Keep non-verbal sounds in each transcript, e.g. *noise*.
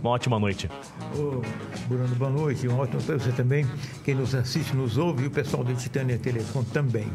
Uma ótima noite. Ô, Bruno, boa noite. Um ótimo para você também. Quem nos assiste, nos ouve e o pessoal do Titânia Telecom também.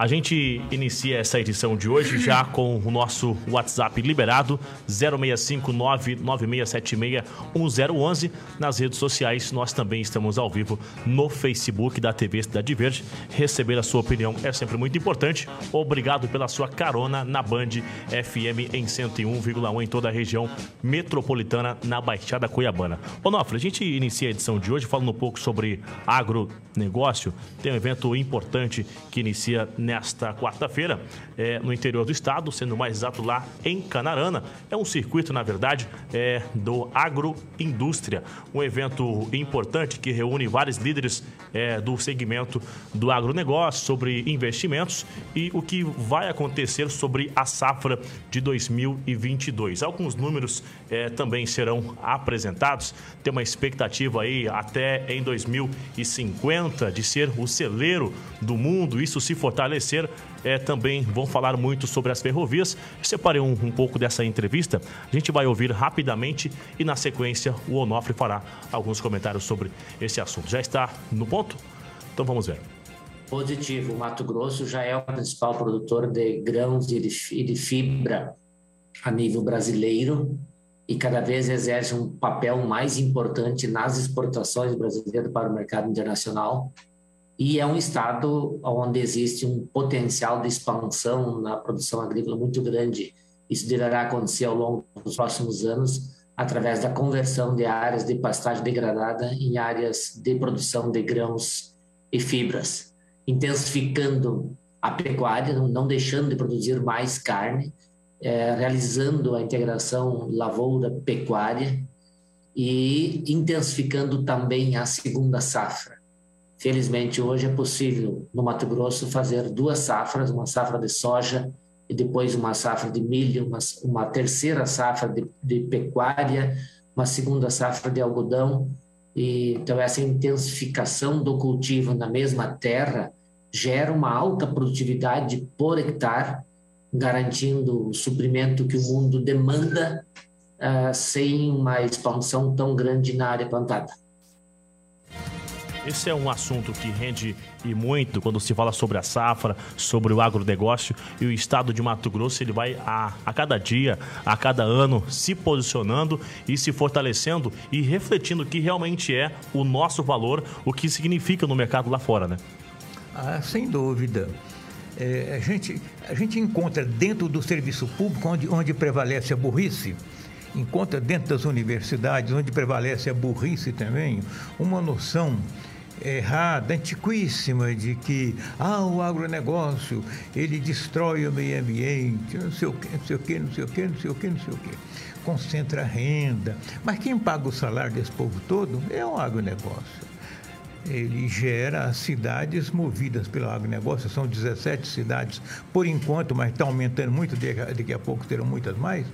A gente inicia essa edição de hoje já com o nosso WhatsApp liberado 065996761011. Nas redes sociais nós também estamos ao vivo no Facebook da TV Cidade Verde. Receber a sua opinião é sempre muito importante. Obrigado pela sua carona na Band FM em 101,1 em toda a região metropolitana na Baixada Cuiabana. Onofre, a gente inicia a edição de hoje falando um pouco sobre agronegócio. Tem um evento importante que inicia nesta quarta-feira, é, no interior do estado, sendo mais exato lá em Canarana. É um circuito, na verdade, é, do agroindústria, um evento importante que reúne vários líderes é, do segmento do agronegócio sobre investimentos e o que vai acontecer sobre a safra de 2022. Alguns números é, também serão apresentados. Tem uma expectativa aí até em 2050 de ser o celeiro do mundo. Isso se fortalecer. É, também vão falar muito sobre as ferrovias. Separei um, um pouco dessa entrevista. A gente vai ouvir rapidamente e na sequência o Onofre fará alguns comentários sobre esse assunto. Já está no ponto? Então vamos ver. Positivo. O Mato Grosso já é o principal produtor de grãos e de fibra a nível brasileiro e cada vez exerce um papel mais importante nas exportações brasileiras para o mercado internacional. E é um estado onde existe um potencial de expansão na produção agrícola muito grande. Isso deverá acontecer ao longo dos próximos anos, através da conversão de áreas de pastagem degradada em áreas de produção de grãos e fibras, intensificando a pecuária, não deixando de produzir mais carne, é, realizando a integração lavoura-pecuária e intensificando também a segunda safra. Felizmente, hoje é possível no Mato Grosso fazer duas safras, uma safra de soja e depois uma safra de milho, uma, uma terceira safra de, de pecuária, uma segunda safra de algodão. E, então, essa intensificação do cultivo na mesma terra gera uma alta produtividade por hectare garantindo o suprimento que o mundo demanda uh, sem uma expansão tão grande na área plantada. Esse é um assunto que rende e muito quando se fala sobre a safra, sobre o agronegócio e o estado de Mato Grosso. Ele vai a, a cada dia, a cada ano, se posicionando e se fortalecendo e refletindo o que realmente é o nosso valor, o que significa no mercado lá fora, né? Ah, sem dúvida é, a, gente, a gente encontra dentro do serviço público, onde, onde prevalece a burrice, encontra dentro das universidades, onde prevalece a burrice também, uma noção errada, antiquíssima de que ah, o agronegócio ele destrói o meio ambiente, não sei o que, não sei o que, não sei o que, não sei o que, não sei o que. Concentra renda. Mas quem paga o salário desse povo todo é o agronegócio ele gera cidades movidas pelo agronegócio, são 17 cidades por enquanto, mas está aumentando muito, daqui a pouco terão muitas mais.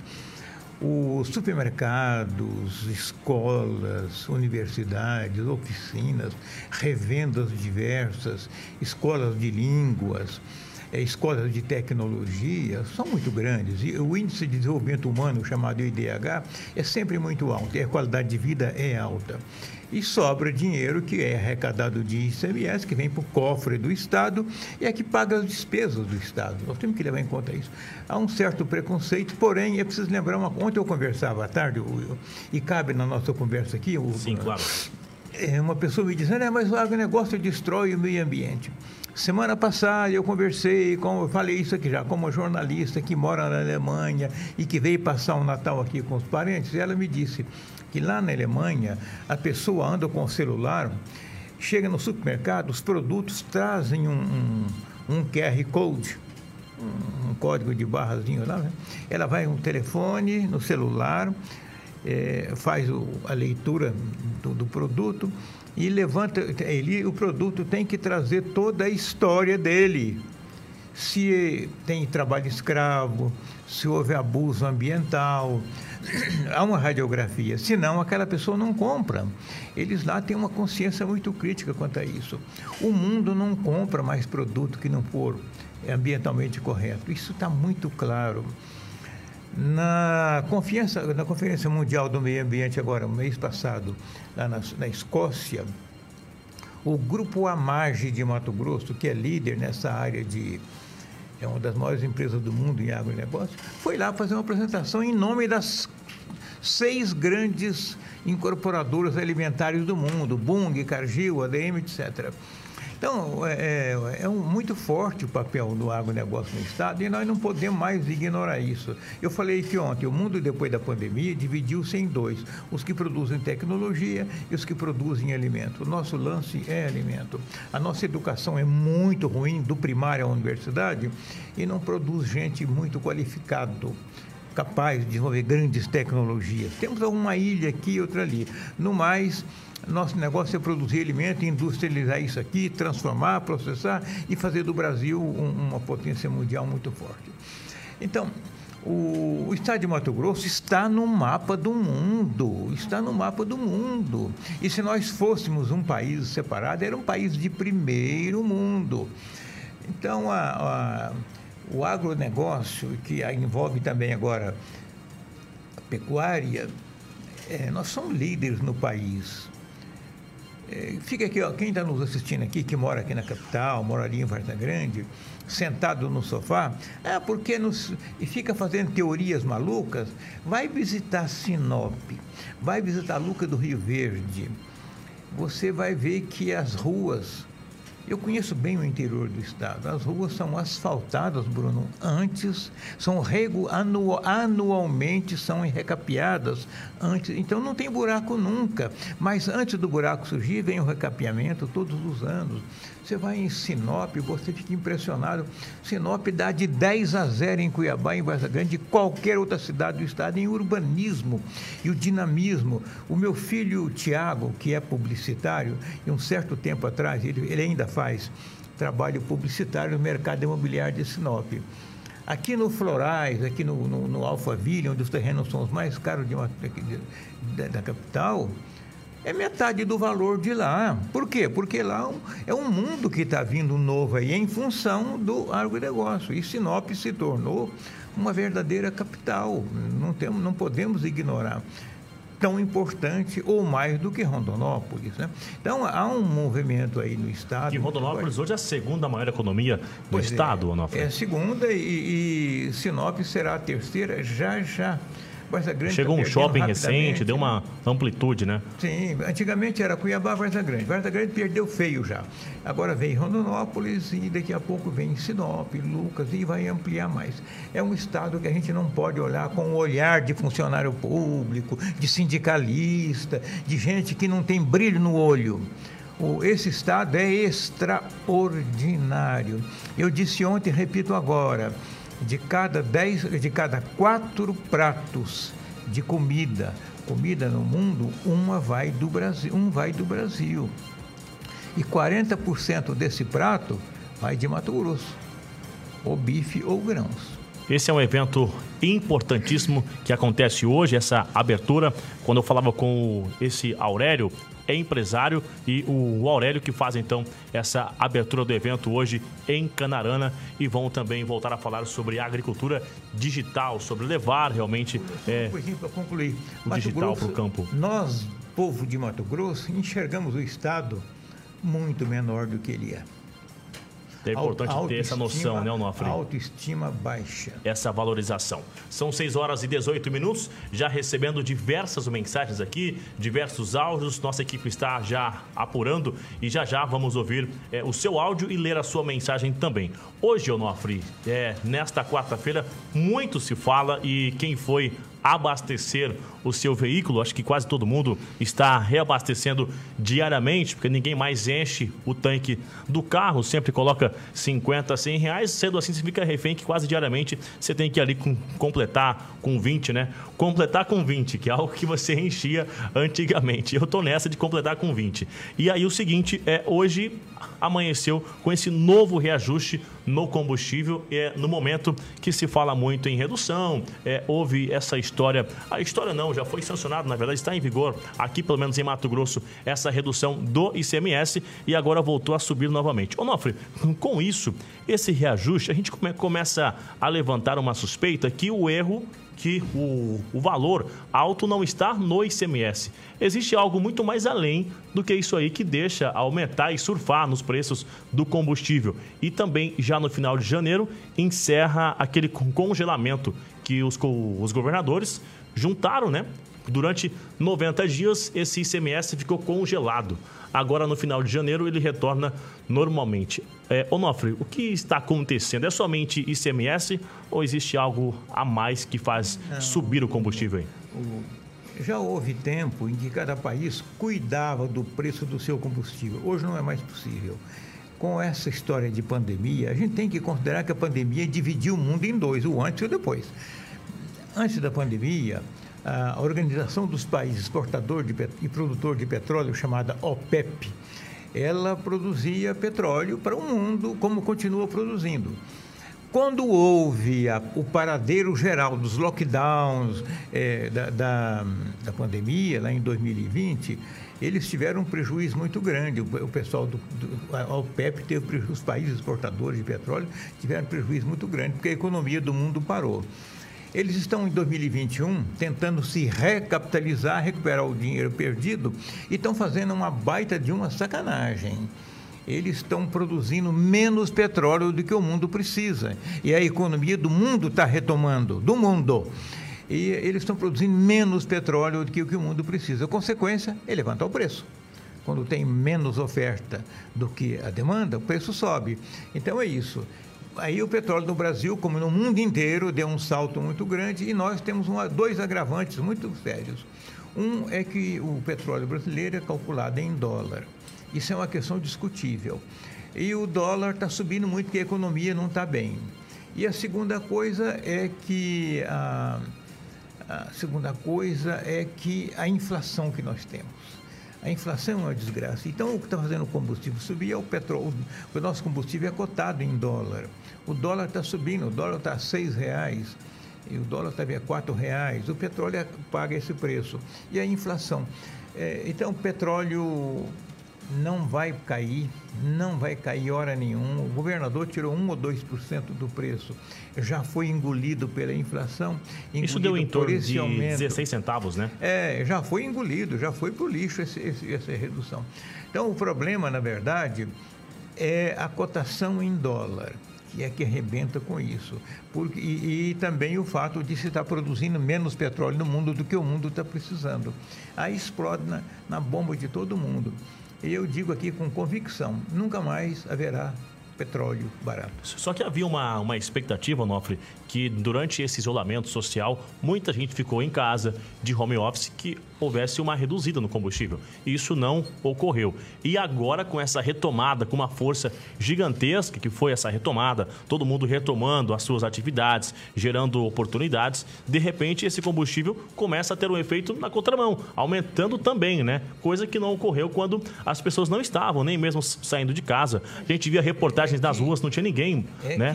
Os supermercados, escolas, universidades, oficinas, revendas diversas, escolas de línguas, eh, escolas de tecnologia são muito grandes. E o índice de desenvolvimento humano, chamado IDH, é sempre muito alto e a qualidade de vida é alta e sobra dinheiro que é arrecadado de ICMS, que vem para o cofre do Estado e é que paga as despesas do Estado. Nós temos que levar em conta isso. Há um certo preconceito, porém, é preciso lembrar uma Ontem eu conversava à tarde, e cabe na nossa conversa aqui. O, Sim, claro. É, uma pessoa me dizendo, é, mas o agronegócio destrói o meio ambiente. Semana passada eu conversei, com, eu falei isso aqui já, com uma jornalista que mora na Alemanha e que veio passar o um Natal aqui com os parentes, e ela me disse, que lá na Alemanha a pessoa anda com o celular, chega no supermercado, os produtos trazem um, um, um QR Code, um, código de barrazinho lá, né? ela vai no telefone, no celular, é, faz o, a leitura do, do, produto e levanta, ele, o produto tem que trazer toda a história dele. Se tem trabalho escravo, se houve abuso ambiental, *clears throat* há uma radiografia, senão aquela pessoa não compra. Eles lá têm uma consciência muito crítica quanto a isso. O mundo não compra mais produto que não for ambientalmente correto. Isso está muito claro. Na conferência, na Conferência Mundial do Meio Ambiente, agora, mês passado, lá na, na Escócia, o Grupo Amage de Mato Grosso, que é líder nessa área de. É uma das maiores empresas do mundo em agronegócio, foi lá fazer uma apresentação em nome das seis grandes incorporadoras alimentares do mundo, Bung, Cargill, ADM, etc. Então, é, é, é um, muito forte o papel do agronegócio no Estado e nós não podemos mais ignorar isso. Eu falei que ontem o mundo, depois da pandemia, dividiu-se em dois: os que produzem tecnologia e os que produzem alimento. O nosso lance é alimento. A nossa educação é muito ruim, do primário à universidade, e não produz gente muito qualificado capaz de desenvolver grandes tecnologias. Temos uma ilha aqui e outra ali. No mais, nosso negócio é produzir alimento, industrializar isso aqui, transformar, processar e fazer do Brasil um, uma potência mundial muito forte. Então, o, estado de Mato Grosso está no mapa do mundo, está no mapa do mundo. E se nós fôssemos um país separado, era um país de primeiro mundo. Então, a, a o agronegócio, que envolve também agora a pecuária, é, nós somos líderes no país. É, fica aqui, ó, quem está nos assistindo aqui, que mora aqui na capital, mora ali em Varta Grande, sentado no sofá, é porque nos, e fica fazendo teorias malucas, vai visitar Sinop, vai visitar Luca do Rio Verde, você vai ver que as ruas eu conheço bem o interior do estado. As ruas são asfaltadas, Bruno, antes, são regu, anu, anualmente são recapeadas antes. Então não tem buraco nunca. Mas antes do buraco surgir, vem o recapeamento todos os anos. Você vai em Sinop, você fica impressionado. Sinop dá de 10 a 0 em Cuiabá, em Vargas Grande, de qualquer outra cidade do estado, em urbanismo e o dinamismo. O meu filho Tiago, que é publicitário, e um certo tempo atrás, ele, ele ainda faz trabalho publicitário no mercado imobiliário de Sinop. Aqui no Florais, aqui no, no, no Alphaville, onde os terrenos são os mais caros de uma, de, da capital, é metade do valor de lá. Por quê? Porque lá é um mundo que está vindo novo aí em função do agronegócio. E Sinop se tornou uma verdadeira capital. Não, temos, não podemos ignorar tão importante ou mais do que Rondonópolis. Né? Então, há um movimento aí no Estado. E Rondonópolis hoje é a segunda maior economia do pois é, Estado, é, Onofre. É a segunda e, e Sinop será a terceira já já. Varza Grande Chegou um shopping recente, deu uma amplitude, né? Sim, antigamente era Cuiabá, Varza Grande. Varza Grande perdeu feio já. Agora vem Rondonópolis e daqui a pouco vem Sinop, Lucas e vai ampliar mais. É um estado que a gente não pode olhar com o olhar de funcionário público, de sindicalista, de gente que não tem brilho no olho esse estado é extraordinário. Eu disse ontem, repito agora, de cada dez, de cada quatro pratos de comida, comida no mundo, uma vai do Brasil, um vai do Brasil. E 40% desse prato vai de Mato Grosso, ou bife ou grãos. Esse é um evento importantíssimo que acontece hoje, essa abertura. Quando eu falava com esse Aurélio, é empresário e o Aurélio que faz então essa abertura do evento hoje em Canarana e vão também voltar a falar sobre agricultura digital, sobre levar realmente é, para concluir, o Mato digital para o campo. Nós, povo de Mato Grosso, enxergamos o estado muito menor do que ele é. É importante ter essa noção, né, Onofre? Autoestima baixa. Essa valorização. São 6 horas e 18 minutos, já recebendo diversas mensagens aqui, diversos áudios. Nossa equipe está já apurando e já já vamos ouvir é, o seu áudio e ler a sua mensagem também. Hoje, Onofre, é, nesta quarta-feira, muito se fala e quem foi abastecer o seu veículo. Acho que quase todo mundo está reabastecendo diariamente, porque ninguém mais enche o tanque do carro, sempre coloca 50, 100 reais. Sendo assim, você fica refém que quase diariamente você tem que ali com, completar com 20, né? Completar com 20, que é algo que você enchia antigamente. Eu tô nessa de completar com 20. E aí o seguinte, é hoje amanheceu com esse novo reajuste no combustível, é no momento que se fala muito em redução, é, houve essa história. A história não, já foi sancionado, na verdade está em vigor aqui, pelo menos em Mato Grosso, essa redução do ICMS e agora voltou a subir novamente. Onofre, com isso, esse reajuste, a gente come, começa a levantar uma suspeita que o erro que o, o valor alto não está no ICMS. Existe algo muito mais além do que isso aí que deixa aumentar e surfar nos preços do combustível. E também, já no final de janeiro, encerra aquele congelamento que os, os governadores juntaram, né? Durante 90 dias, esse ICMS ficou congelado. Agora, no final de janeiro, ele retorna normalmente. É, Onofre, o que está acontecendo? É somente ICMS ou existe algo a mais que faz Não, subir o combustível aí? Já houve tempo em que cada país cuidava do preço do seu combustível. Hoje não é mais possível. Com essa história de pandemia, a gente tem que considerar que a pandemia dividiu o mundo em dois, o antes e o depois. Antes da pandemia, a Organização dos Países Exportador de e Produtor de Petróleo, chamada OPEP, ela produzia petróleo para o mundo como continua produzindo. Quando houve a, o paradeiro geral dos lockdowns é, da, da, da, pandemia, lá em 2020, eles tiveram um prejuízo muito grande. O, o pessoal do, do a OPEP teve prejuízo, os países exportadores de petróleo tiveram um prejuízo muito grande, porque a economia do mundo parou. Eles estão em 2021 tentando se recapitalizar, recuperar o dinheiro perdido e estão fazendo uma baita de uma sacanagem. Eles estão produzindo menos petróleo do que o mundo precisa. E a economia do mundo está retomando do mundo. E eles estão produzindo menos petróleo do que o que o mundo precisa. A consequência é levantar o preço quando tem menos oferta do que a demanda, o preço sobe. Então é isso aí o petróleo no Brasil, como no mundo inteiro, deu um salto muito grande e nós temos uma, dois agravantes muito sérios. Um é que o petróleo brasileiro é calculado em dólar. Isso é uma questão discutível. E o dólar está subindo muito porque a economia não está bem. E a segunda coisa é que a, a segunda coisa é que a inflação que nós temos. A inflação é uma desgraça. Então, o que está fazendo o combustível subir é o petróleo. O nosso combustível é cotado em dólar. O dólar está subindo, o dólar está a seis reais e o dólar também é quatro reais. O petróleo paga esse preço. E a inflação. É, então, o petróleo não vai cair, não vai cair hora nenhuma. O governador tirou 1 ou 2% do preço. Já foi engolido pela inflação. Engolido Isso deu em torno de aumento. 16 centavos, né? É, já foi engolido, já foi para o lixo esse, esse, essa redução. Então, o problema, na verdade, é a cotação em dólar que é que arrebenta com isso. Porque, e, e, também o fato de se estar produzindo menos petróleo no mundo do que o mundo está precisando. Aí explode na, na bomba de todo mundo. E eu digo aqui com convicção: nunca mais haverá petróleo barato. Só que havia uma, uma expectativa, Nofre, que durante esse isolamento social, muita gente ficou em casa, de home office, que houvesse uma reduzida no combustível. Isso não ocorreu. E agora, com essa retomada, com uma força gigantesca, que foi essa retomada, todo mundo retomando as suas atividades, gerando oportunidades, de repente esse combustível começa a ter um efeito na contramão, aumentando também, né? Coisa que não ocorreu quando as pessoas não estavam, nem mesmo saindo de casa. A gente via reportagens nas ruas, não tinha ninguém, é né?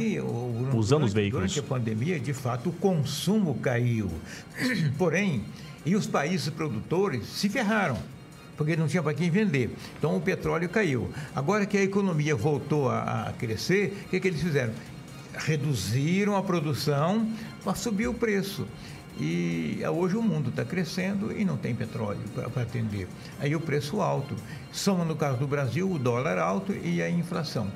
Usando os veículos. Pandemia, de fato, o consumo caiu. *clears throat* Porém, e os países produtores se ferraram, porque não tinha para quem vender. Então o petróleo caiu. Agora que a economia voltou a, a crescer, o que, que eles fizeram? Reduziram a produção para subir o preço. E hoje o mundo está crescendo e não tem petróleo para atender. Aí o preço alto. Soma, no caso do Brasil, o dólar alto e a inflação.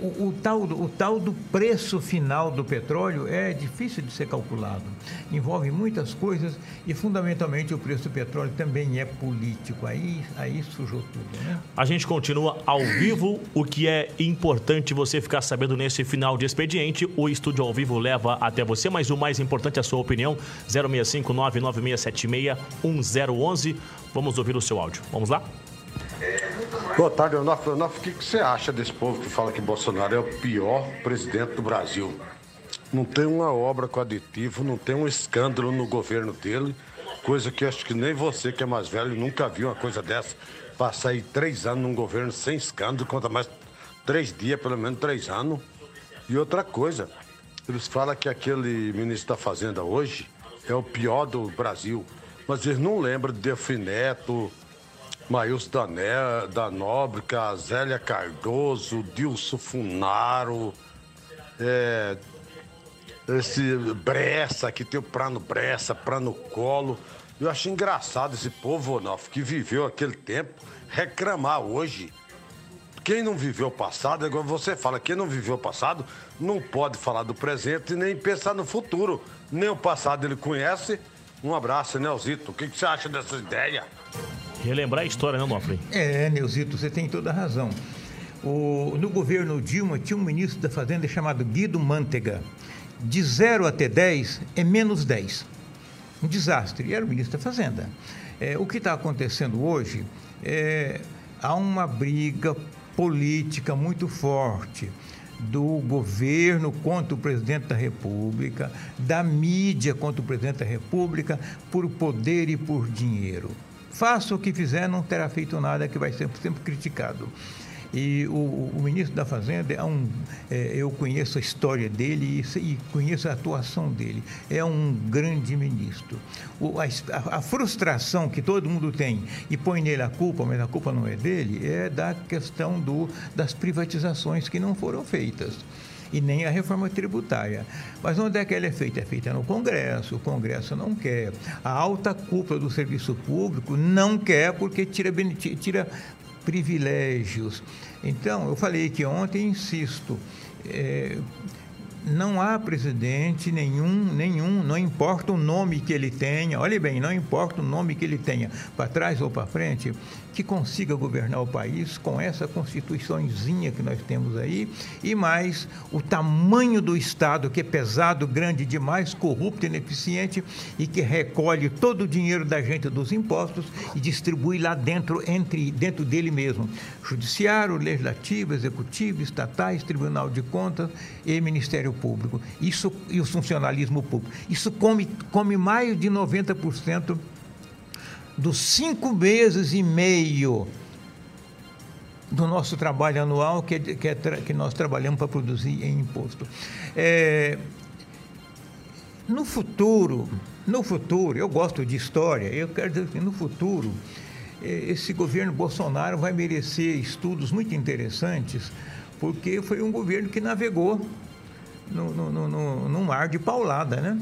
O, o, tal, o tal do preço final do petróleo é difícil de ser calculado. Envolve muitas coisas e, fundamentalmente, o preço do petróleo também é político. Aí, aí sujou tudo. Né? A gente continua ao vivo. O que é importante você ficar sabendo nesse final de expediente, o estúdio ao vivo leva até você, mas o mais importante é a sua opinião. 065 1011. Vamos ouvir o seu áudio. Vamos lá? Boa tarde, Onofre. Onofre, o que, você acha desse povo que fala que Bolsonaro é o pior presidente do Brasil? Não tem uma obra com aditivo, não tem um escândalo no governo dele, coisa que acho que nem você, que é mais velho, nunca viu uma coisa dessa. Passar aí três anos num governo sem escândalo, conta mais três dias, pelo menos três anos. E outra coisa, eles falam que aquele ministro da Fazenda hoje é o pior do Brasil. Mas eles não lembram de Delfineto, Maílson da, da Nóbrega, Zélia Cardoso, Dilson Funaro, é, esse Bressa, que tem o Prano Bressa, Prano Colo. Eu acho engraçado esse povo, Onofre, que viveu aquele tempo, reclamar hoje. Quem não viveu o passado, agora você fala, quem não viveu o passado não pode falar do presente e nem pensar no futuro. Nem o passado ele conhece. Um abraço, Nelzito. O que, que você acha dessa ideia? Relembrar a história, né, Nofre? É, Neuzito, você tem toda a razão. O, no governo Dilma tinha um ministro da Fazenda chamado Guido Mantega. De 0 até 10 é menos 10. Um desastre. E era o ministro da Fazenda. É, o que está acontecendo hoje é há uma briga política muito forte do governo contra o presidente da República, da mídia contra o presidente da República, por poder e por dinheiro. Faça o que fizer, não terá feito nada que vai ser sempre criticado. E o, o, ministro da Fazenda é um. É, eu conheço a história dele e, e, conheço a atuação dele. É um grande ministro. O, a, a, frustração que todo mundo tem e põe nele a culpa, mas a culpa não é dele, é da questão do, das privatizações que não foram feitas e nem a reforma tributária. Mas onde é que ela é feita? É feita no Congresso. O Congresso não quer. A alta cúpula do serviço público não quer porque tira, tira privilégios. Então, eu falei que ontem, insisto, é, não há presidente nenhum, nenhum, não importa o nome que ele tenha, olhe bem, não importa o nome que ele tenha, para trás ou para frente, que consiga governar o país com essa constituiçãozinha que nós temos aí e mais o tamanho do Estado, que é pesado, grande demais, corrupto, ineficiente e que recolhe todo o dinheiro da gente dos impostos e distribui lá dentro, entre, dentro dele mesmo. Judiciário, Legislativo, Executivo, estatais, Tribunal de Contas e Ministério Público. Isso e o funcionalismo público. Isso come, come mais de 90% dos cinco meses e meio do nosso trabalho anual que, que, é, que nós trabalhamos para produzir em imposto. É, no futuro, no futuro, eu gosto de história, eu quero dizer que no futuro é, esse governo Bolsonaro vai merecer estudos muito interessantes, porque foi um governo que navegou no, no, no, no mar de paulada, né?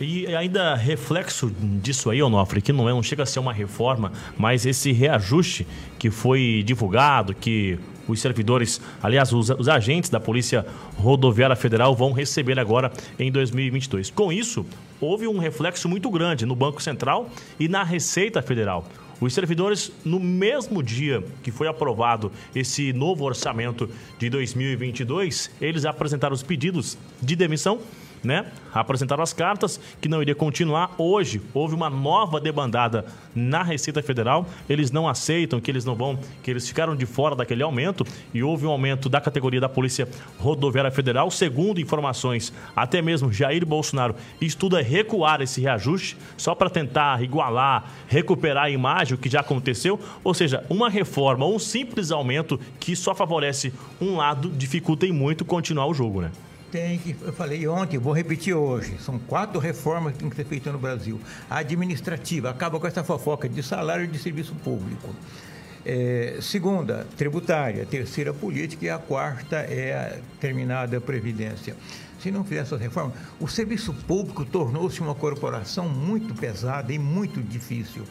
E ainda reflexo disso aí, Onofre, que não, é, não chega a ser uma reforma, mas esse reajuste que foi divulgado, que os servidores, aliás, os, os, agentes da Polícia Rodoviária Federal vão receber agora em 2022. Com isso, houve um reflexo muito grande no Banco Central e na Receita Federal. Os servidores, no mesmo dia que foi aprovado esse novo orçamento de 2022, eles apresentaram os pedidos de demissão né? Apresentaram as cartas que não iria continuar. Hoje houve uma nova debandada na Receita Federal. Eles não aceitam que eles não vão, que eles ficaram de fora daquele aumento e houve um aumento da categoria da Polícia Rodoviária Federal. Segundo informações, até mesmo Jair Bolsonaro estuda recuar esse reajuste só para tentar igualar, recuperar a imagem o que já aconteceu. Ou seja, uma reforma um simples aumento que só favorece um lado dificulta e muito continuar o jogo, né? Tem que, eu falei ontem, vou repetir hoje, são quatro reformas que tem que ser feitas no Brasil. A administrativa, acaba com essa fofoca de salário de serviço público. É, segunda, tributária. Terceira, política. E a quarta é a terminada Previdência. Se não fizer essa reforma, o serviço público tornou-se uma corporação muito pesada e muito difícil.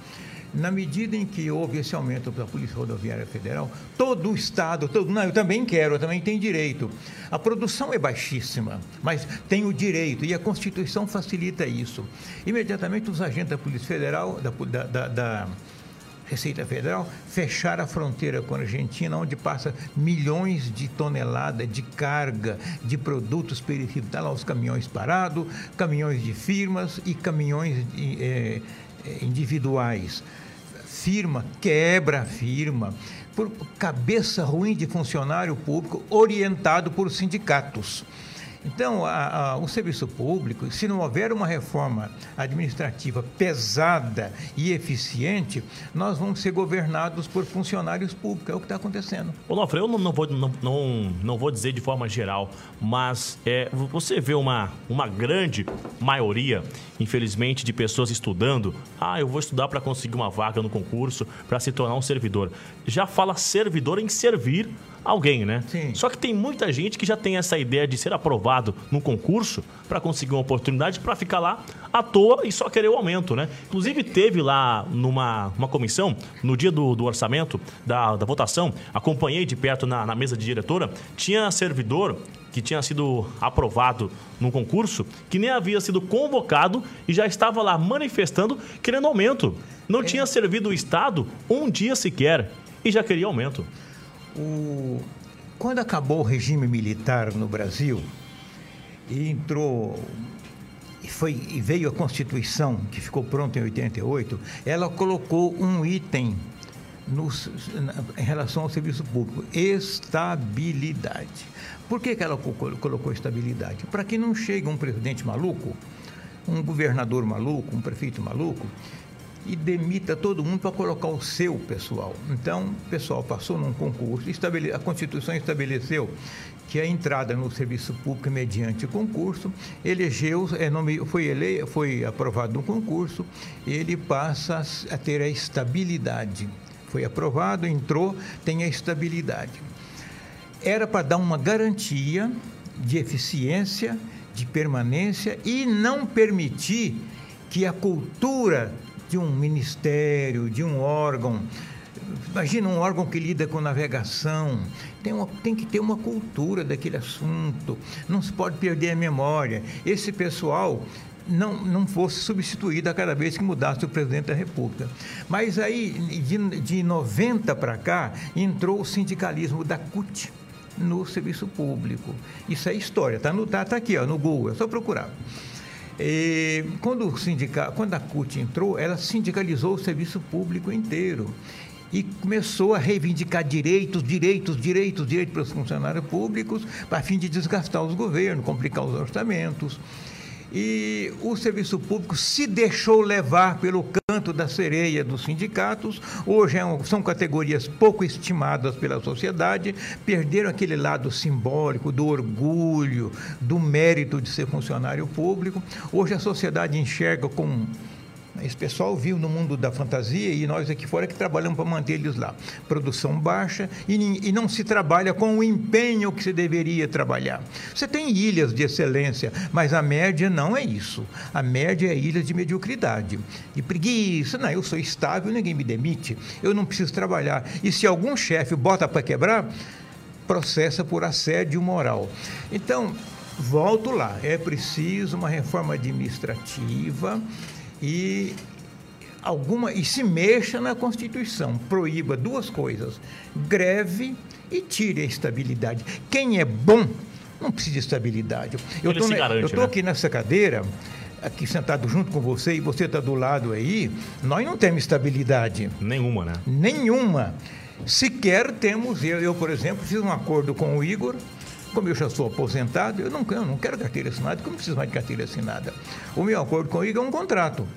Na medida em que houve esse aumento para a Polícia Rodoviária Federal, todo o Estado, todo, não, eu também quero, eu também tenho direito. A produção é baixíssima, mas tem o direito e a Constituição facilita isso. Imediatamente os agentes da Polícia Federal, da, da, da Receita Federal, fecharam a fronteira com a Argentina, onde passa milhões de toneladas de carga de produtos perecidos. Está lá os caminhões parados, caminhões de firmas e caminhões de, é, individuais firma, quebra a firma, por cabeça ruim de funcionário público orientado por sindicatos. Então, a, a, o serviço público, se não houver uma reforma administrativa pesada e eficiente, nós vamos ser governados por funcionários públicos. É o que está acontecendo. Onofre, eu não, não, vou, não, não, não vou dizer de forma geral, mas é, você vê uma, uma grande maioria, infelizmente, de pessoas estudando. Ah, eu vou estudar para conseguir uma vaga no concurso, para se tornar um servidor. Já fala servidor em servir alguém, né? Sim. Só que tem muita gente que já tem essa ideia de ser aprovado num concurso para conseguir uma oportunidade para ficar lá à toa e só querer o aumento, né? Inclusive teve lá numa uma comissão, no dia do, do orçamento, da, da votação, acompanhei de perto na, na mesa de diretora, tinha servidor que tinha sido aprovado num concurso, que nem havia sido convocado e já estava lá manifestando querendo aumento. Não é. tinha servido o Estado um dia sequer e já queria aumento. O... Quando acabou o regime militar no Brasil e entrou e, foi, e veio a Constituição, que ficou pronta em 88, ela colocou um item em relação ao serviço público: estabilidade. Por que, que ela colocou estabilidade? Para que não chegue um presidente maluco, um governador maluco, um prefeito maluco, e demita todo mundo para colocar o seu pessoal. Então, o pessoal passou num concurso, a Constituição estabeleceu que a entrada no serviço público mediante concurso, elegeu, é foi, ele, foi aprovado no concurso, ele passa a ter a estabilidade. Foi aprovado, entrou, tem a estabilidade. Era para dar uma garantia de eficiência, de permanência e não permitir que a cultura de um ministério, de um órgão. Imagina um órgão que lida com navegação, tem, uma, tem que ter uma cultura daquele assunto, não se pode perder a memória. Esse pessoal não, não fosse substituído a cada vez que mudasse o presidente da República. Mas aí, de, de 90 para cá, entrou o sindicalismo da CUT no serviço público. Isso é história, está tá, tá aqui ó, no Google, é só procurar. E, quando, o sindica, quando a CUT entrou, ela sindicalizou o serviço público inteiro e começou a reivindicar direitos, direitos, direitos, direitos para os funcionários públicos, para fim de desgastar os governos, complicar os orçamentos e o serviço público se deixou levar pelo canto da sereia dos sindicatos. Hoje é são categorias pouco estimadas pela sociedade, perderam aquele lado simbólico do orgulho, do mérito de ser funcionário público. Hoje a sociedade enxerga com esse pessoal viu no mundo da fantasia e nós aqui fora que trabalhamos para manter eles lá. Produção baixa e, e, não se trabalha com o empenho que se deveria trabalhar. Você tem ilhas de excelência, mas a média não é isso. A média é ilha de mediocridade. E preguiça, não, eu sou estável, ninguém me demite, eu não preciso trabalhar. E se algum chefe bota para quebrar, processa por assédio moral. Então, volto lá, é preciso uma reforma administrativa e alguma e se mexa na Constituição, proíba duas coisas: greve e tire a estabilidade. Quem é bom não precisa de estabilidade. Eu estou né? aqui nessa cadeira, aqui sentado junto com você e você está do lado aí, nós não temos estabilidade. Nenhuma, né? Nenhuma. Sequer temos, eu, eu por exemplo, fiz um acordo com o Igor como eu já sou aposentado, eu não, eu não quero carteira assinada, porque eu não preciso mais de carteira assinada. O meu acordo com o IGA é um contrato.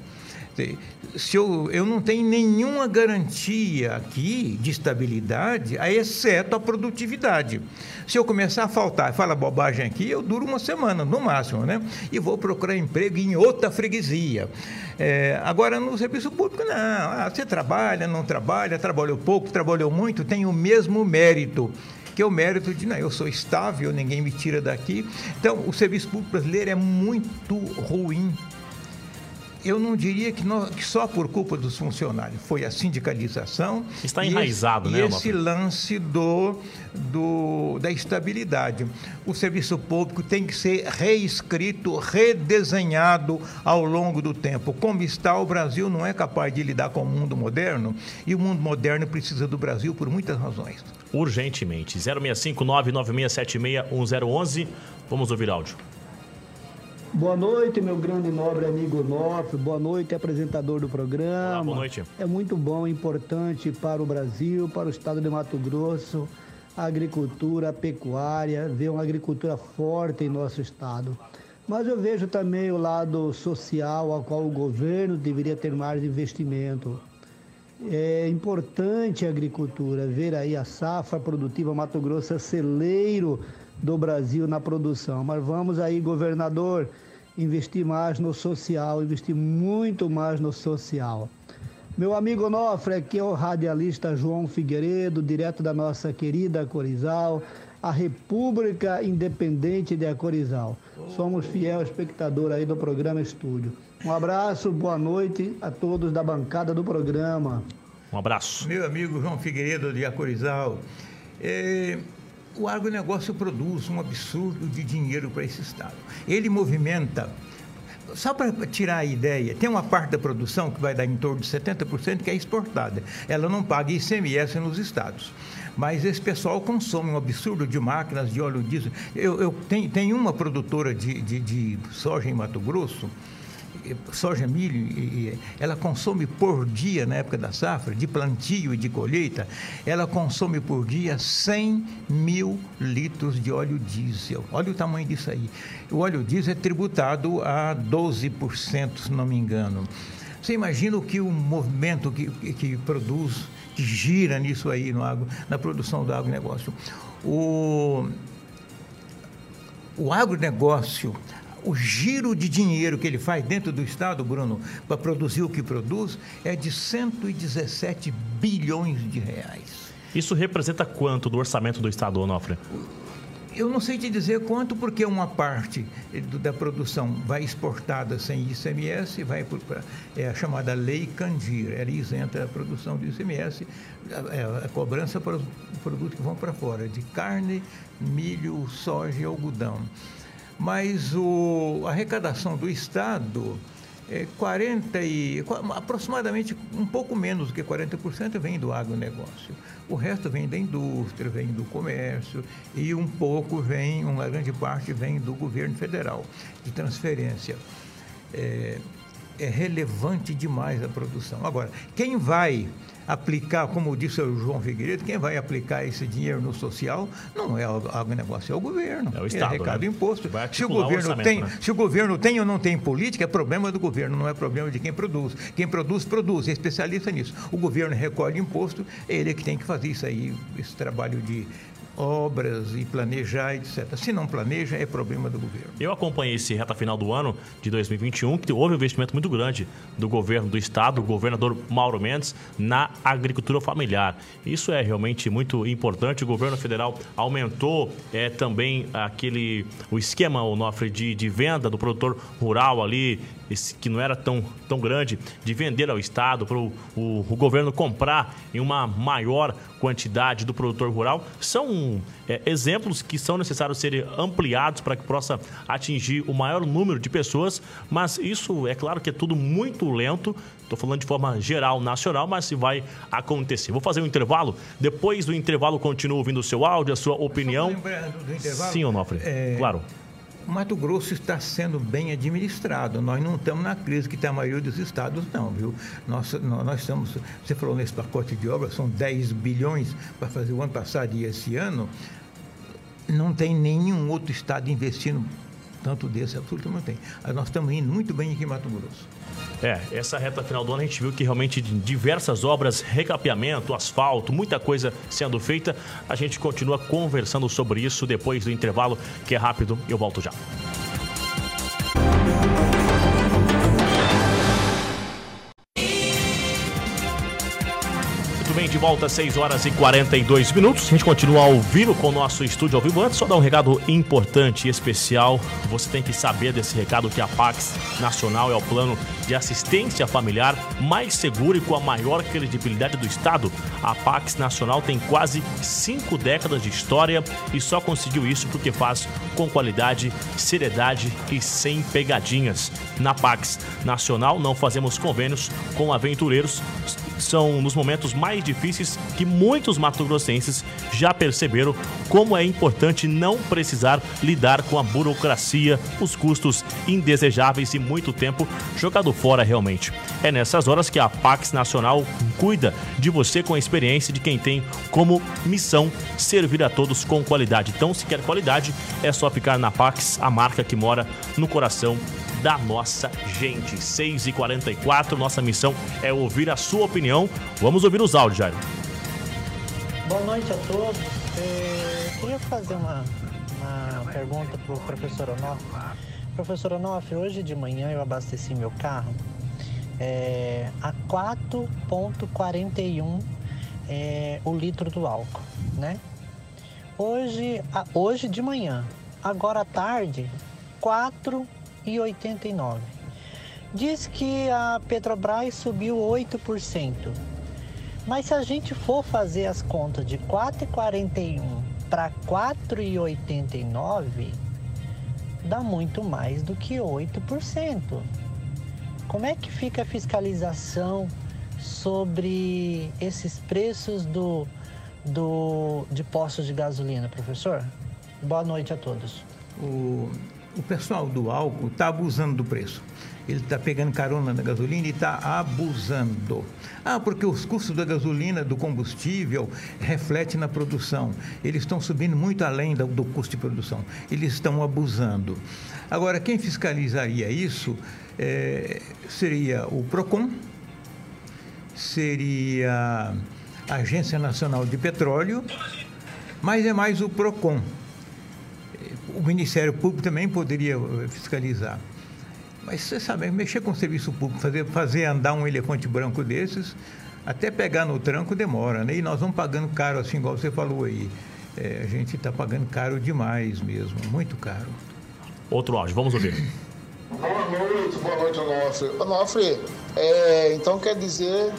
Se eu, eu não tenho nenhuma garantia aqui de estabilidade, exceto a produtividade. Se eu começar a faltar, fala bobagem aqui, eu duro uma semana, no máximo, né? E vou procurar emprego em outra freguesia. É, agora, no serviço público, não. Ah, você trabalha, não trabalha, trabalhou pouco, trabalhou muito, tem o mesmo mérito que é o mérito de, não, eu sou estável, ninguém me tira daqui. Então, o serviço público brasileiro é muito ruim. Eu não diria que, que só por culpa dos funcionários. Foi a sindicalização. Está enraizado, e né? E esse lance do, do, da estabilidade. O serviço público tem que ser reescrito, redesenhado ao longo do tempo. Como está, o Brasil não é capaz de lidar com o mundo moderno e o mundo moderno precisa do Brasil por muitas razões urgentemente. 065-99676-1011. Vamos ouvir áudio. Boa noite, meu grande e nobre amigo Nof. Boa noite, apresentador do programa. Olá, boa noite. É muito bom, importante para o Brasil, para o estado de Mato Grosso, a agricultura, a pecuária, ver uma agricultura forte em nosso estado. Mas eu vejo também o lado social, ao qual o governo deveria ter mais investimento. É importante a agricultura, ver aí a safra produtiva Mato Grosso é celeiro do Brasil na produção. Mas vamos aí, governador, investir mais no social, investir muito mais no social. Meu amigo Nofre, aqui é o radialista João Figueiredo, direto da nossa querida Corizal, a República Independente de Acorizal. Somos fiel espectador aí do programa Estúdio. Um abraço, boa noite a todos da bancada do programa. Um abraço. Meu amigo João Figueiredo de Acorizal, é, o agronegócio produz um absurdo de dinheiro para esse Estado. Ele movimenta só para tirar a ideia, tem uma parte da produção que vai dar em torno de 70% que é exportada. Ela não paga ICMS nos estados. Mas esse pessoal consome um absurdo de máquinas de óleo diesel. Eu, eu tenho, tenho uma produtora de, de, de soja em Mato Grosso soja, milho, e, ela consome por dia, na época da safra, de plantio e de colheita, ela consome por dia 100 mil litros de óleo diesel. Olha o tamanho disso aí. O óleo diesel é tributado a 12%, se não me engano. Você imagina o que o movimento que, que, produz, que gira nisso aí no agro, na produção do agronegócio. O, o agronegócio o giro de dinheiro que ele faz dentro do Estado, Bruno, para produzir o que produz, é de 117 bilhões de reais. Isso representa quanto do orçamento do Estado, Onofre? Eu não sei te dizer quanto, porque uma parte da produção vai exportada sem ICMS, vai para é a chamada Lei Candir, ela isenta a produção de ICMS, a, a cobrança para os produtos que vão para fora, de carne, milho, soja e algodão mas o, a arrecadação do Estado é 40 e aproximadamente um pouco menos do que 40% vem do agronegócio. O resto vem da indústria, vem do comércio e um pouco vem, uma grande parte vem do governo federal de transferência. É, é relevante demais a produção. Agora, quem vai aplicar, como disse o João Figueiredo, quem vai aplicar esse dinheiro no social não é o agronegócio, é o governo. É o Estado. É arrecada né? imposto. Se o, governo o tem, né? se o governo tem ou não tem política, é problema do governo, não é problema de quem produz. Quem produz, produz, é especialista nisso. O governo recolhe imposto, é ele que tem que fazer isso aí, esse trabalho de obras e planejar, etc. Se não planeja, é problema do governo. Eu acompanhei esse reta final do ano de 2021, que houve um investimento muito grande do governo do estado, do governador Mauro Mendes, na agricultura familiar. Isso é realmente muito importante. O governo federal aumentou é, também aquele o esquema, o Nofre, de, de venda do produtor rural ali, esse, que não era tão, tão grande, de vender ao Estado, para o, o governo comprar em uma maior quantidade do produtor rural, são é, exemplos que são necessários serem ampliados para que possa atingir o maior número de pessoas, mas isso é claro que é tudo muito lento. Estou falando de forma geral, nacional, mas se vai acontecer. Vou fazer um intervalo. Depois do intervalo, continuo ouvindo o seu áudio, a sua opinião. Sim, Onofre. É... Claro. O Mato Grosso está sendo bem administrado. Nós não estamos na crise que tem a maioria dos estados, não, viu? Nós, nós estamos, você falou nesse pacote de obras, são 10 bilhões para fazer o ano passado e esse ano. Não tem nenhum outro estado investindo tanto desse, absolutamente não tem. Nós estamos indo muito bem aqui em Mato Grosso. É, essa reta final do ano a gente viu que realmente diversas obras, recapeamento, asfalto, muita coisa sendo feita. A gente continua conversando sobre isso depois do intervalo, que é rápido. Eu volto já. De volta às 6 horas e 42 minutos. A gente continua ao vivo com o nosso estúdio ao vivo. Antes, só dar um recado importante e especial. Você tem que saber desse recado que a Pax Nacional é o plano de assistência familiar mais seguro e com a maior credibilidade do Estado. A Pax Nacional tem quase cinco décadas de história e só conseguiu isso porque faz com qualidade, seriedade e sem pegadinhas. Na Pax Nacional não fazemos convênios com aventureiros são nos momentos mais difíceis que muitos mato-grossenses já perceberam como é importante não precisar lidar com a burocracia, os custos indesejáveis e muito tempo jogado fora realmente. É nessas horas que a Pax Nacional cuida de você com a experiência de quem tem como missão servir a todos com qualidade. Então, se quer qualidade, é só ficar na Pax, a marca que mora no coração da nossa gente. 6h44, nossa missão é ouvir a sua opinião. Vamos ouvir os áudios, Jairo. Boa noite a todos. É, queria fazer uma, uma pergunta para o professor Onofre. Professor Onofre, hoje de manhã eu abasteci meu carro é, a 4,41 é, o litro do álcool, né? Hoje, a, hoje de manhã, agora à tarde, 4,89. Diz que a Petrobras subiu 8%. Mas se a gente for fazer as contas de 4,41 para 4,89, dá muito mais do que 8%. Como é que fica a fiscalização sobre esses preços do, do, de postos de gasolina, professor? Boa noite a todos. O, o pessoal do álcool está abusando do preço. Ele está pegando carona na gasolina e está abusando. Ah, porque os custos da gasolina, do combustível, refletem na produção. Eles estão subindo muito além do, do custo de produção. Eles estão abusando. Agora, quem fiscalizaria isso é, seria o PROCON, seria a Agência Nacional de Petróleo, mas é mais o PROCON. O Ministério Público também poderia fiscalizar. Mas você sabe, mexer com o serviço público, fazer, fazer andar um elefante branco desses, até pegar no tranco demora, né? E nós vamos pagando caro, assim, igual você falou aí. É, a gente está pagando caro demais mesmo, muito caro. Outro áudio, vamos ouvir. Boa noite, boa noite, Onofre. Onofre, é, então quer dizer,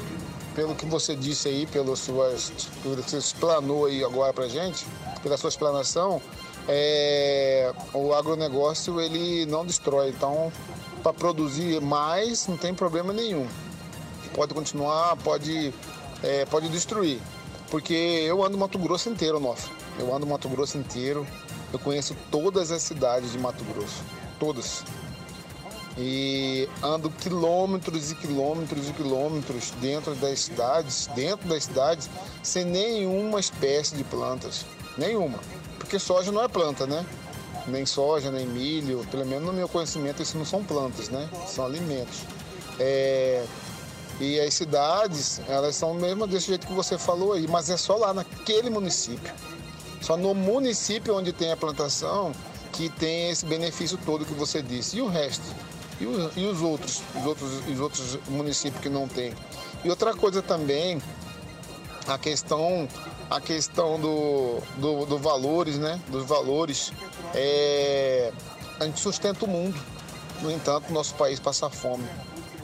pelo que você disse aí, pelas suas, pelo que você explanou aí agora pra gente, pela sua explanação, é, o agronegócio ele não destrói, então para produzir mais, não tem problema nenhum. Pode continuar, pode, é, pode destruir. Porque eu ando Mato Grosso inteiro, Nofre. Eu ando Mato Grosso inteiro. Eu conheço todas as cidades de Mato Grosso. Todas. E ando quilômetros e quilômetros e quilômetros dentro das cidades, dentro das cidades, sem nenhuma espécie de plantas. Nenhuma. Porque soja não é planta, né? nem soja, nem milho, pelo menos no meu conhecimento, isso não são plantas, né? São alimentos. É, e as cidades, elas são mesmo desse jeito que você falou aí, mas é só lá naquele município. Só no município onde tem a plantação que tem esse benefício todo que você disse. E o resto? E, o, e os outros? Os outros, os outros municípios que não tem? E outra coisa também, a questão a questão do, do, do valores, né? Dos valores. É, a gente sustenta o mundo. No entanto, nosso país passa fome.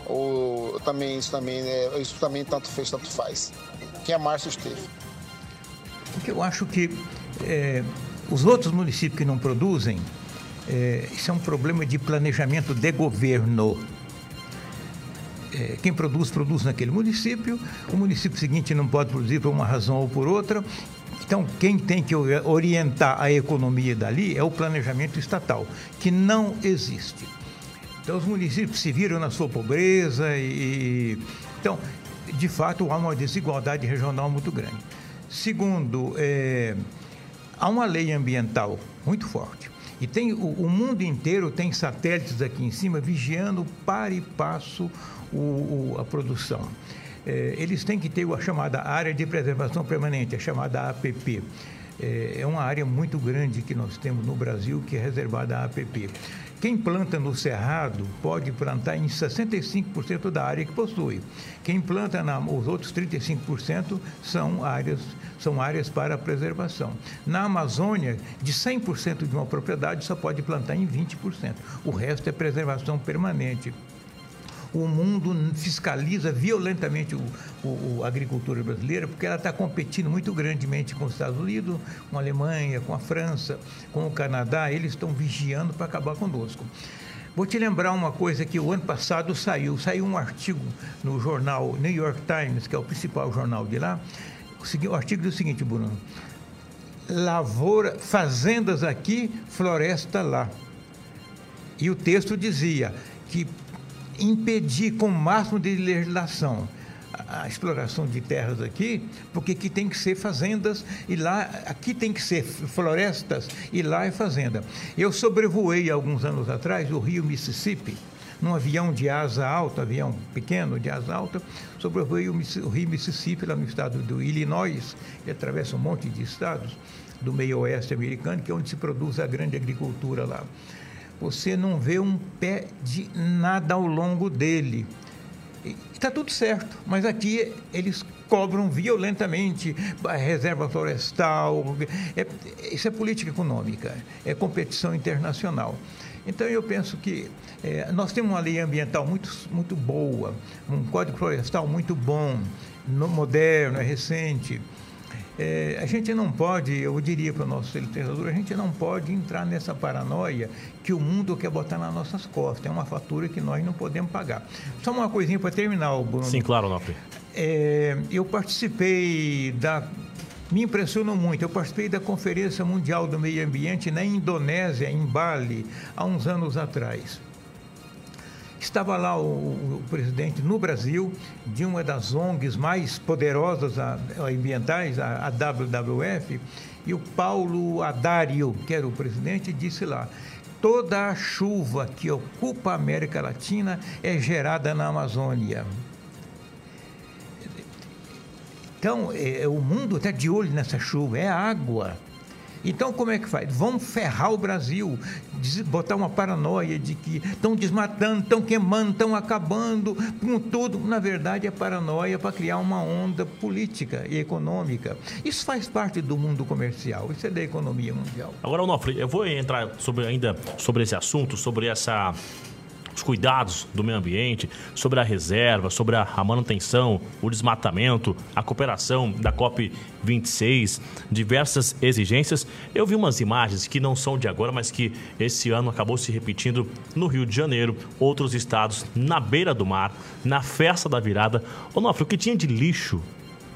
Ou também isso também, né? isso também tanto fez, tanto faz. Quem é Márcio esteve. Porque eu acho que é, os outros municípios que não produzem, é, isso é um problema de planejamento de governo é, quem produz, produz naquele município, o município seguinte não pode produzir por uma razão ou por outra. Então, quem tem que orientar a economia dali é o planejamento estatal, que não existe. Então, os municípios se viram na sua pobreza e. Então, de fato, há uma desigualdade regional muito grande. Segundo, é, há uma lei ambiental muito forte. E tem, o, o mundo inteiro tem satélites aqui em cima vigiando para e passo o, o, a produção. É, eles têm que ter a chamada área de preservação permanente, a chamada APP. É, é uma área muito grande que nós temos no Brasil que é reservada à APP. Quem planta no cerrado pode plantar em 65% da área que possui. Quem planta na, os outros 35% são áreas, são áreas para preservação. Na Amazônia, de 100% de uma propriedade, só pode plantar em 20%. O resto é preservação permanente o mundo fiscaliza violentamente o, o, a agricultura brasileira, porque ela está competindo muito grandemente com os Estados Unidos, com a Alemanha, com a França, com o Canadá, eles estão vigiando para acabar conosco. Vou te lembrar uma coisa que o ano passado saiu, saiu um artigo no jornal New York Times, que é o principal jornal de lá, o artigo diz o seguinte, Bruno, lavoura, fazendas aqui, floresta lá. E o texto dizia que impedir com o máximo de legislação a, exploração de terras aqui, porque aqui tem que ser fazendas e lá, aqui tem que ser florestas e lá é fazenda. Eu sobrevoei alguns anos atrás o rio Mississippi, num avião de asa alta, avião pequeno de asa alta, sobrevoei o, o rio Mississippi, lá no estado do Illinois, que atravessa um monte de estados do meio oeste americano, que é onde se produz a grande agricultura lá. Você não vê um pé de nada ao longo dele. Está tudo certo, mas aqui eles cobram violentamente a reserva florestal. É, isso é política econômica, é competição internacional. Então eu penso que é, nós temos uma lei ambiental muito, muito boa, um código florestal muito bom, no, moderno, é recente. É, a gente não pode, eu diria para o nosso telespectador, a gente não pode entrar nessa paranoia que o mundo quer botar nas nossas costas. É uma fatura que nós não podemos pagar. Só uma coisinha para terminar, Bruno. Sim, claro, Nofre. É, eu participei da. Me impressionou muito. Eu participei da Conferência Mundial do Meio Ambiente na Indonésia, em Bali, há uns anos atrás. Estava lá o, o, presidente no Brasil de uma das ONGs mais poderosas ambientais, a, a WWF, e o Paulo Adário, que era o presidente, disse lá: toda a chuva que ocupa a América Latina é gerada na Amazônia. Então, é, o mundo está de olho nessa chuva, é água. Então, como é que faz? Vão ferrar o Brasil, botar uma paranoia de que estão desmatando, estão queimando, estão acabando com tudo. Na verdade, é paranoia para criar uma onda política e econômica. Isso faz parte do mundo comercial, isso é da economia mundial. Agora, Onofre, eu vou entrar sobre, ainda sobre esse assunto, sobre essa os cuidados do meio ambiente, sobre a reserva, sobre a, a manutenção, o desmatamento, a cooperação da COP26, diversas exigências. Eu vi umas imagens que não são de agora, mas que esse ano acabou se repetindo no Rio de Janeiro, outros estados, na beira do mar, na festa da virada. Onofre, o que tinha de lixo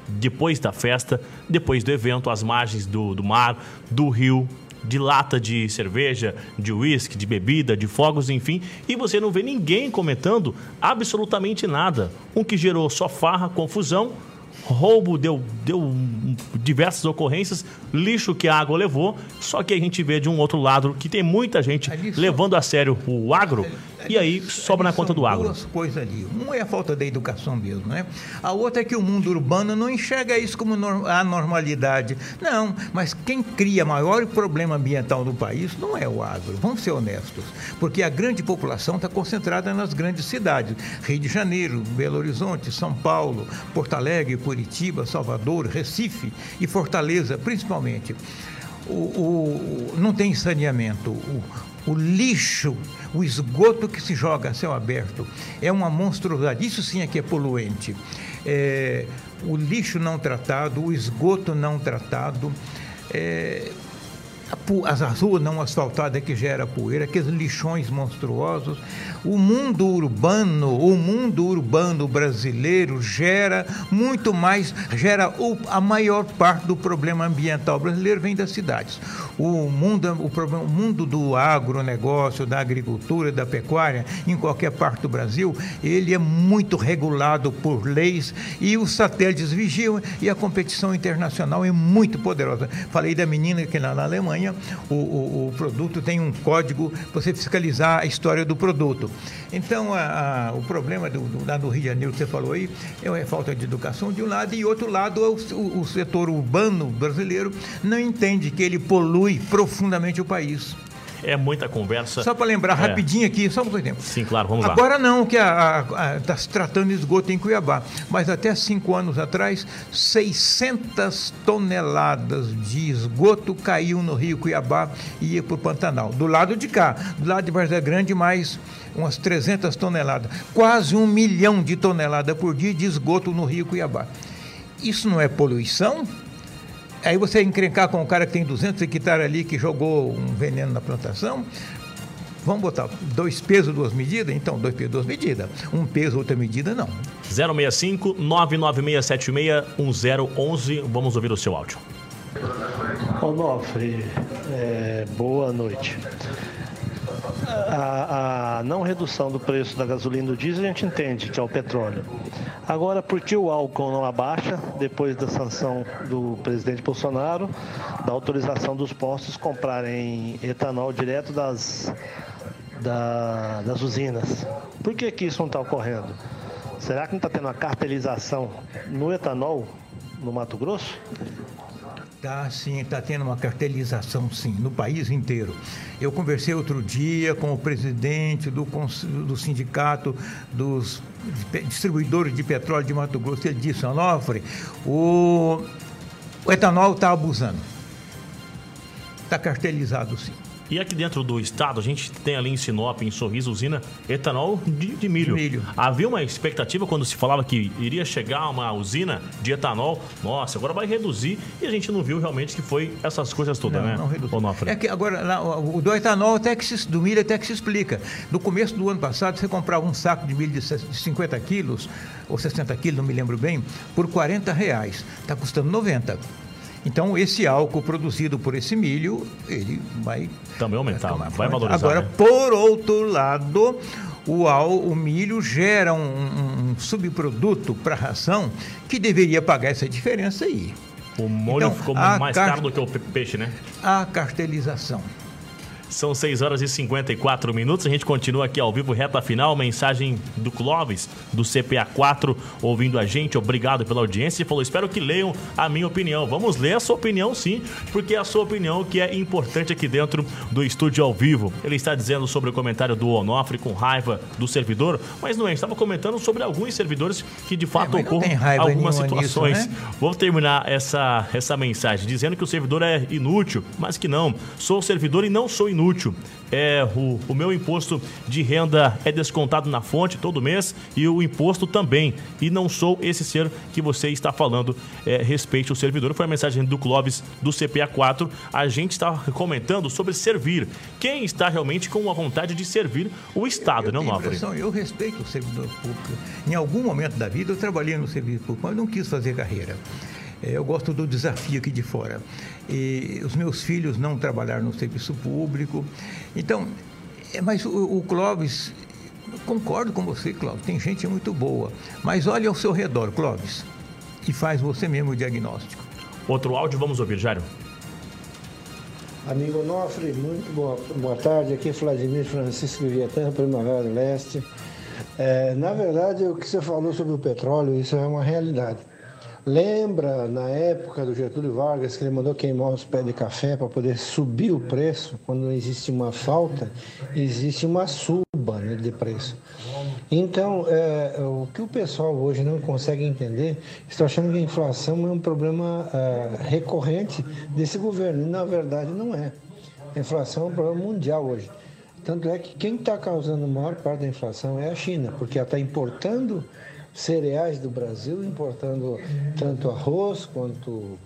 depois da festa, depois do evento, às margens do, do mar, do rio, de lata de cerveja, de uísque, de bebida, de fogos, enfim, e você não vê ninguém comentando absolutamente nada. Um que gerou só farra, confusão, roubo deu, deu diversas ocorrências, lixo que a água levou, só que a gente vê de um outro lado que tem muita gente levando a sério o agro e aí sobra na conta do agro. duas coisas ali. Uma é a falta da educação mesmo, né? A outra é que o mundo urbano não enxerga isso como a normalidade. Não, mas quem cria maior problema ambiental no país não é o agro. Vamos ser honestos. Porque a grande população está concentrada nas grandes cidades. Rio de Janeiro, Belo Horizonte, São Paulo, Porto Alegre, Curitiba, Salvador, Recife e Fortaleza, principalmente. O, o, não tem saneamento. O, o lixo, o esgoto que se joga a céu aberto é uma monstruosidade. Isso sim é que é poluente. É, o lixo não tratado, o esgoto não tratado. É, as ruas não asfaltadas que gera poeira, aqueles lixões monstruosos. O mundo urbano, o mundo urbano brasileiro gera muito mais, gera a maior parte do problema ambiental brasileiro vem das cidades. O mundo, o, problema, o mundo do agronegócio, da agricultura, da pecuária, em qualquer parte do Brasil, ele é muito regulado por leis e os satélites vigiam e a competição internacional é muito poderosa. Falei da menina que na Alemanha Alemanha, o, o, o produto tem um código para você fiscalizar a história do produto. Então, a, a, o problema do, do, lá do Rio de Janeiro que você falou aí é a falta de educação de um lado e outro lado é o, o setor urbano brasileiro não entende que ele polui profundamente o país é muita conversa. Só para lembrar é. rapidinho aqui, só um tempo. Sim, claro, vamos Agora lá. Agora não, que está se tratando de esgoto em Cuiabá, mas até cinco anos atrás, 600 toneladas de esgoto caiu no rio Cuiabá e ia para o Pantanal. Do lado de cá, do lado de Vargas Grande, mais umas 300 toneladas. Quase um milhão de toneladas por dia de esgoto no rio Cuiabá. Isso não é poluição? Aí você encrencar com o cara que tem 200 hectares ali que jogou um veneno na plantação. Vamos botar dois pesos, duas medidas? Então, dois pesos, duas medidas. Um peso, outra medida, não. 065 99676 1011. Vamos ouvir o seu áudio. Onofre, é, boa noite. A, a, não redução do preço da gasolina e do diesel a gente entende que é o petróleo. Agora, por que o álcool não abaixa depois da sanção do presidente Bolsonaro, da autorização dos postos comprarem etanol direto das, da, das usinas? Por que, que isso não está ocorrendo? Será que não está tendo uma cartelização no etanol no Mato Grosso? Tá, sim, está tendo uma cartelização, sim, no país inteiro. Eu conversei outro dia com o presidente do, do sindicato dos distribuidores de petróleo de Mato Grosso. Ele disse, Onofre, o, o etanol está abusando. Está cartelizado, sim. E aqui dentro do estado, a gente tem ali em Sinop, em Sorriso, usina etanol de, de, milho. de, milho. Havia uma expectativa quando se falava que iria chegar uma usina de etanol. Nossa, agora vai reduzir. E a gente não viu realmente que foi essas coisas todas, não, né? Não reduziu. É que agora, o do etanol até que se, do milho até que se explica. No começo do ano passado, você comprava um saco de milho de 50 quilos, ou 60 quilos, não me lembro bem, por 40 reais. Está custando 90. Então, esse álcool produzido por esse milho, ele vai... Também aumentar, vai, vai valorizar. Agora, né? por outro lado, o, al, o milho gera um, um subproduto para a ração que deveria pagar essa diferença aí. O molho então, ficou mais caro do que o peixe, né? A cartelização. São 6 horas e 54 minutos. A gente continua aqui ao vivo, reta final. Mensagem do Clóvis, do CPA4, ouvindo a gente. Obrigado pela audiência. Ele falou: espero que leiam a minha opinião. Vamos ler a sua opinião, sim, porque é a sua opinião que é importante aqui dentro do estúdio ao vivo. Ele está dizendo sobre o comentário do Onofre com raiva do servidor, mas não é. Estava comentando sobre alguns servidores que de fato é, ocorrem algumas situações. Nisso, né? Vou terminar essa, essa mensagem dizendo que o servidor é inútil, mas que não. Sou servidor e não sou inútil inútil. É, o, o meu imposto de renda é descontado na fonte todo mês e o imposto também. E não sou esse ser que você está falando. É, respeite o servidor. Foi a mensagem do Clóvis do CPA4. A gente está comentando sobre servir. Quem está realmente com a vontade de servir o Estado, eu, eu não, Nofre? Eu respeito o servidor público. Em algum momento da vida eu trabalhei no serviço público, mas não quis fazer carreira. É, eu gosto do desafio aqui de fora. E os meus filhos não trabalharam no serviço público. Então, é, mas o, o Clóvis, concordo com você, Clóvis, tem gente muito boa. Mas olhe ao seu redor, Clóvis, e faz você mesmo o diagnóstico. Outro áudio, vamos ouvir, Jário. Amigo Nofre, muito boa, boa tarde. Aqui é Vladimir Francisco Vietnã, Primavera do Leste. É, na verdade, o que você falou sobre o petróleo, isso é uma realidade. Lembra na época do Getúlio Vargas que ele mandou queimar os pés de café para poder subir o preço? Quando existe uma falta, existe uma suba né, de preço. Então, é, o que o pessoal hoje não consegue entender, está achando que a inflação é um problema é, recorrente desse governo. E, na verdade, não é. A inflação é um problema mundial hoje. Tanto é que quem está causando a maior parte da inflação é a China, porque ela está importando cereais do Brasil, importando tanto arroz quanto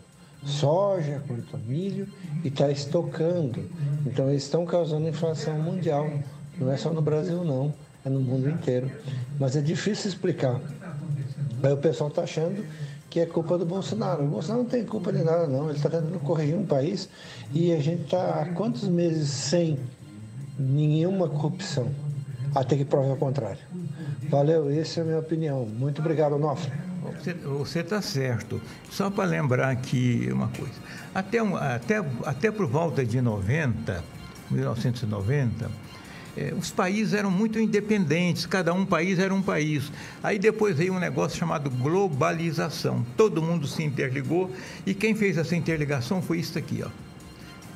soja, quanto milho, e está estocando. Então eles estão causando inflação mundial. Não é só no Brasil não, é no mundo inteiro. Mas é difícil explicar. Aí o pessoal está achando que é culpa do Bolsonaro. O Bolsonaro não tem culpa de nada, não. Ele está tentando corrigir um país e a gente está há quantos meses sem nenhuma corrupção, até que prove o contrário. Valeu, essa é a minha opinião. Muito obrigado, Onofre. Você está certo. Só para lembrar aqui uma coisa. Até, até, até por volta de 90, 1990, eh, os países eram muito independentes, cada um país era um país. Aí depois veio um negócio chamado globalização. Todo mundo se interligou e quem fez essa interligação foi isso aqui, ó.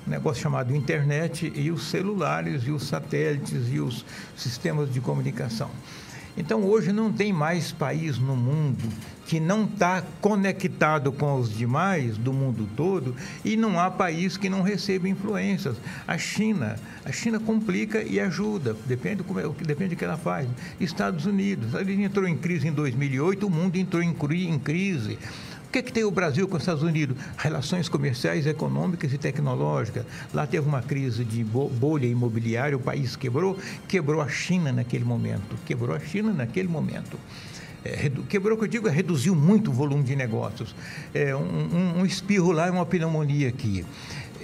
Negócio chamado internet e os celulares e os satélites e os sistemas de comunicação. Então, hoje não tem mais país no mundo que não está conectado com os demais do mundo todo e não há país que não receba influências. A China, a China complica e ajuda, depende do, é, depende do que ela faz. Estados Unidos, ele entrou em crise em 2008, o mundo entrou em crise que, que tem o Brasil com os Estados Unidos? Relações comerciais, econômicas e tecnológicas. Lá teve uma crise de bolha imobiliária, o país quebrou, quebrou a China naquele momento. Quebrou a China naquele momento. É, quebrou, que eu digo, é reduziu muito o volume de negócios. É, um, um, um espirro lá e uma pneumonia aqui.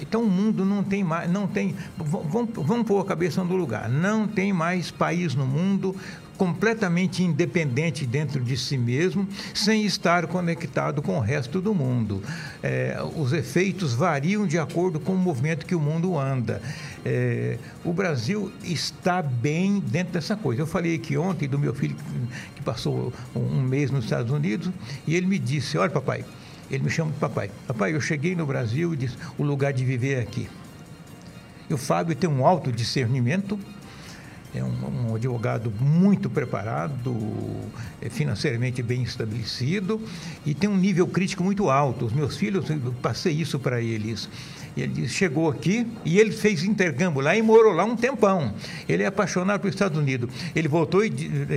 Então o mundo não tem mais, não tem. Vamos, vamos pôr a cabeça no lugar. Não tem mais país no mundo completamente independente dentro de si mesmo, sem estar conectado com o resto do mundo. É, os efeitos variam de acordo com o movimento que o mundo anda. É, o Brasil está bem dentro dessa coisa. Eu falei aqui ontem do meu filho que passou um mês nos Estados Unidos e ele me disse: Olha, papai, ele me chama de papai. Papai, eu cheguei no Brasil e disse: o lugar de viver é aqui. E o Fábio tem um alto discernimento é um, um, advogado muito preparado, é financeiramente bem estabelecido e tem um nível crítico muito alto. Os meus filhos, eu passei isso para eles. Ele chegou aqui e ele fez intercâmbio lá e morou lá um tempão. Ele é apaixonado pelos Estados Unidos. Ele voltou e,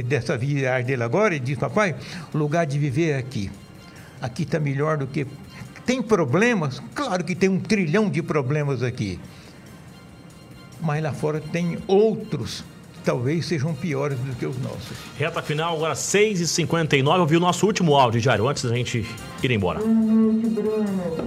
dessa viagem dele agora e disse: Papai, lugar de viver é aqui. Aqui está melhor do que. Tem problemas? Claro que tem um trilhão de problemas aqui. Mas lá fora tem outros talvez sejam piores do que os nossos. Reta final, agora 6h59. Eu vi o nosso último áudio, Diário, antes da gente ir embora. Boa noite, Bruno.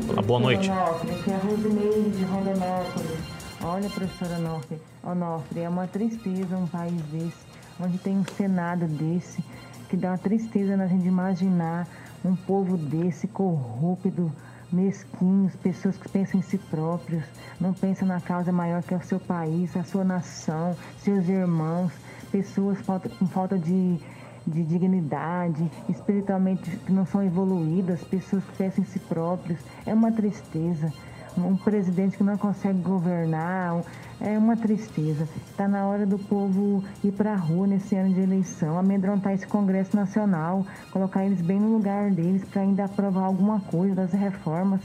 Olá, boa noite. Aqui é a Rosimeire de Rondonópolis. Olha, professora Onofre, Onofre, é uma tristeza um país desse, onde tem um Senado desse, que dá uma tristeza na gente imaginar um povo desse corrupto, mesquinhos, pessoas que pensam em si próprios, não pensam na causa maior que é o seu país, a sua nação, seus irmãos, pessoas com falta de, de dignidade, espiritualmente que não são evoluídas, pessoas que pensam em si próprios. É uma tristeza. Um presidente que não consegue governar, é uma tristeza. Está na hora do povo ir para a rua nesse ano de eleição, amedrontar esse Congresso Nacional, colocar eles bem no lugar deles para ainda aprovar alguma coisa das reformas,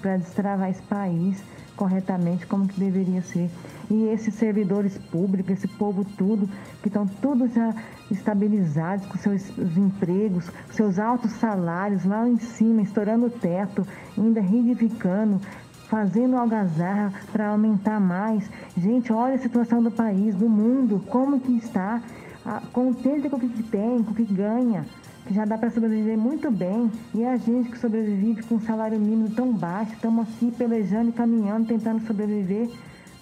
para destravar esse país corretamente como que deveria ser. E esses servidores públicos, esse povo tudo, que estão todos já estabilizados com seus empregos, seus altos salários lá em cima, estourando o teto, ainda reivindicando, fazendo algazarra para aumentar mais. Gente, olha a situação do país, do mundo, como que está, contente com o que tem, com o que ganha, que já dá para sobreviver muito bem. E a gente que sobrevive com um salário mínimo tão baixo, estamos aqui pelejando e caminhando, tentando sobreviver.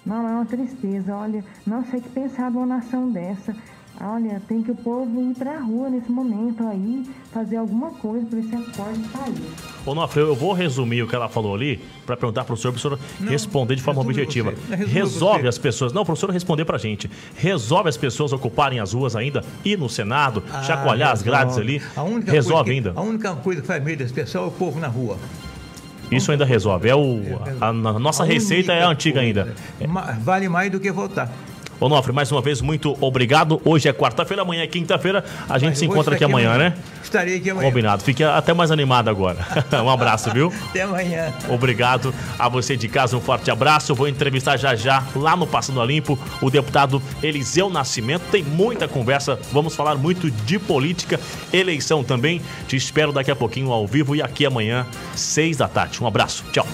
Não, é uma tristeza. Olha, não sei o que pensar de uma nação dessa. Olha, tem que o povo ir para a rua nesse momento aí, fazer alguma coisa para esse acorde sair. Ô, Nofre, eu vou resumir o que ela falou ali para perguntar para o senhor, para o senhor não, responder de forma objetiva. Resolve você. as pessoas. Não, para o senhor responder para a gente. Resolve as pessoas ocuparem as ruas ainda, ir no Senado, ah, chacoalhar as grades ali. resolve que, ainda. A única coisa que faz medo desse pessoal é o povo na rua. Isso ainda resolve. É o, a, a nossa a receita é a antiga ainda. Vale mais do que votar. Onofre, mais uma vez, muito obrigado. Hoje é quarta-feira, amanhã é quinta-feira. A gente Mas se encontra aqui amanhã, amanhã, né? Estarei aqui amanhã. Combinado. Fique até mais animado agora. *laughs* um abraço, viu? Até amanhã. Obrigado a você de casa, um forte abraço. Vou entrevistar já já, lá no Passando a Limpo, o deputado Eliseu Nascimento. Tem muita conversa, vamos falar muito de política, eleição também. Te espero daqui a pouquinho ao vivo e aqui amanhã, seis da tarde. Um abraço, tchau.